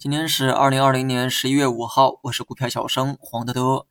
今天是二零二零年十一月五号，我是股票小生黄德德。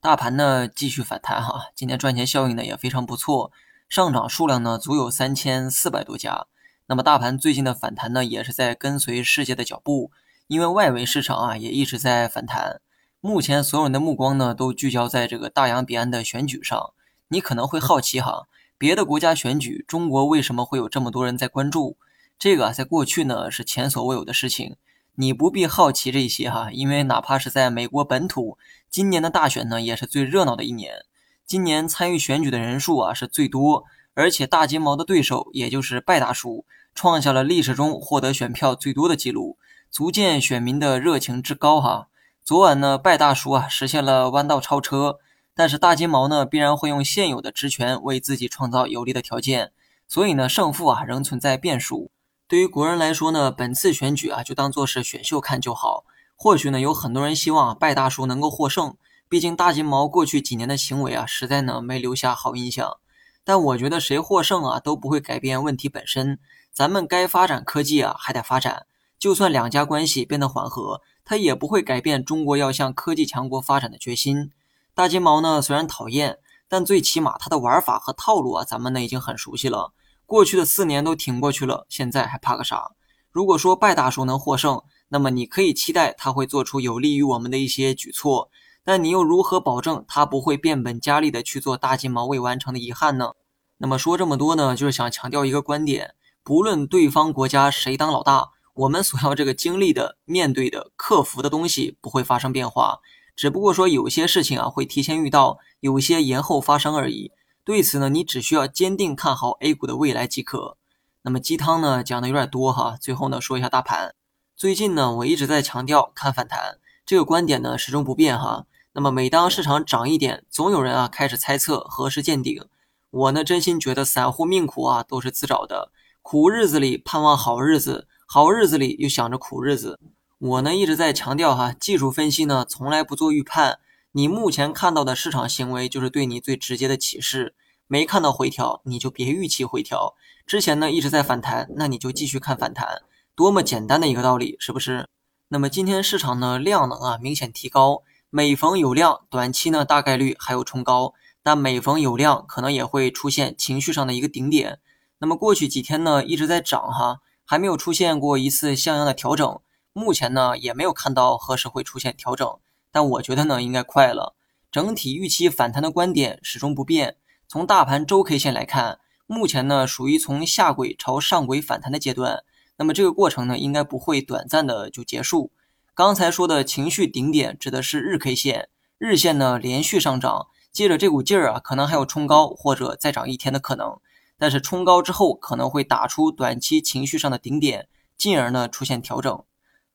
大盘呢继续反弹哈，今天赚钱效应呢也非常不错，上涨数量呢足有三千四百多家。那么大盘最近的反弹呢也是在跟随世界的脚步，因为外围市场啊也一直在反弹。目前所有人的目光呢都聚焦在这个大洋彼岸的选举上。你可能会好奇哈，别的国家选举，中国为什么会有这么多人在关注？这个啊在过去呢是前所未有的事情。你不必好奇这些哈，因为哪怕是在美国本土，今年的大选呢也是最热闹的一年。今年参与选举的人数啊是最多，而且大金毛的对手也就是拜大叔，创下了历史中获得选票最多的记录，足见选民的热情之高哈。昨晚呢，拜大叔啊实现了弯道超车，但是大金毛呢必然会用现有的职权为自己创造有利的条件，所以呢胜负啊仍存在变数。对于国人来说呢，本次选举啊，就当做是选秀看就好。或许呢，有很多人希望拜大叔能够获胜，毕竟大金毛过去几年的行为啊，实在呢没留下好印象。但我觉得谁获胜啊，都不会改变问题本身。咱们该发展科技啊，还得发展。就算两家关系变得缓和，它也不会改变中国要向科技强国发展的决心。大金毛呢，虽然讨厌，但最起码他的玩法和套路啊，咱们呢已经很熟悉了。过去的四年都挺过去了，现在还怕个啥？如果说拜大叔能获胜，那么你可以期待他会做出有利于我们的一些举措，但你又如何保证他不会变本加厉的去做大金毛未完成的遗憾呢？那么说这么多呢，就是想强调一个观点：不论对方国家谁当老大，我们所要这个经历的、面对的、克服的东西不会发生变化，只不过说有些事情啊会提前遇到，有些延后发生而已。对此呢，你只需要坚定看好 A 股的未来即可。那么鸡汤呢讲的有点多哈，最后呢说一下大盘。最近呢，我一直在强调看反弹这个观点呢始终不变哈。那么每当市场涨一点，总有人啊开始猜测何时见顶。我呢真心觉得散户命苦啊都是自找的，苦日子里盼望好日子，好日子里又想着苦日子。我呢一直在强调哈，技术分析呢从来不做预判。你目前看到的市场行为，就是对你最直接的启示。没看到回调，你就别预期回调。之前呢一直在反弹，那你就继续看反弹。多么简单的一个道理，是不是？那么今天市场呢量能啊明显提高，每逢有量，短期呢大概率还有冲高，但每逢有量，可能也会出现情绪上的一个顶点。那么过去几天呢一直在涨哈，还没有出现过一次像样的调整。目前呢也没有看到何时会出现调整。但我觉得呢，应该快了。整体预期反弹的观点始终不变。从大盘周 K 线来看，目前呢属于从下轨朝上轨反弹的阶段。那么这个过程呢，应该不会短暂的就结束。刚才说的情绪顶点指的是日 K 线，日线呢连续上涨，借着这股劲儿啊，可能还有冲高或者再涨一天的可能。但是冲高之后可能会打出短期情绪上的顶点，进而呢出现调整。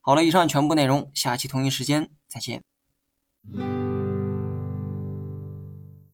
好了，以上全部内容，下期同一时间再见。Mm-hmm.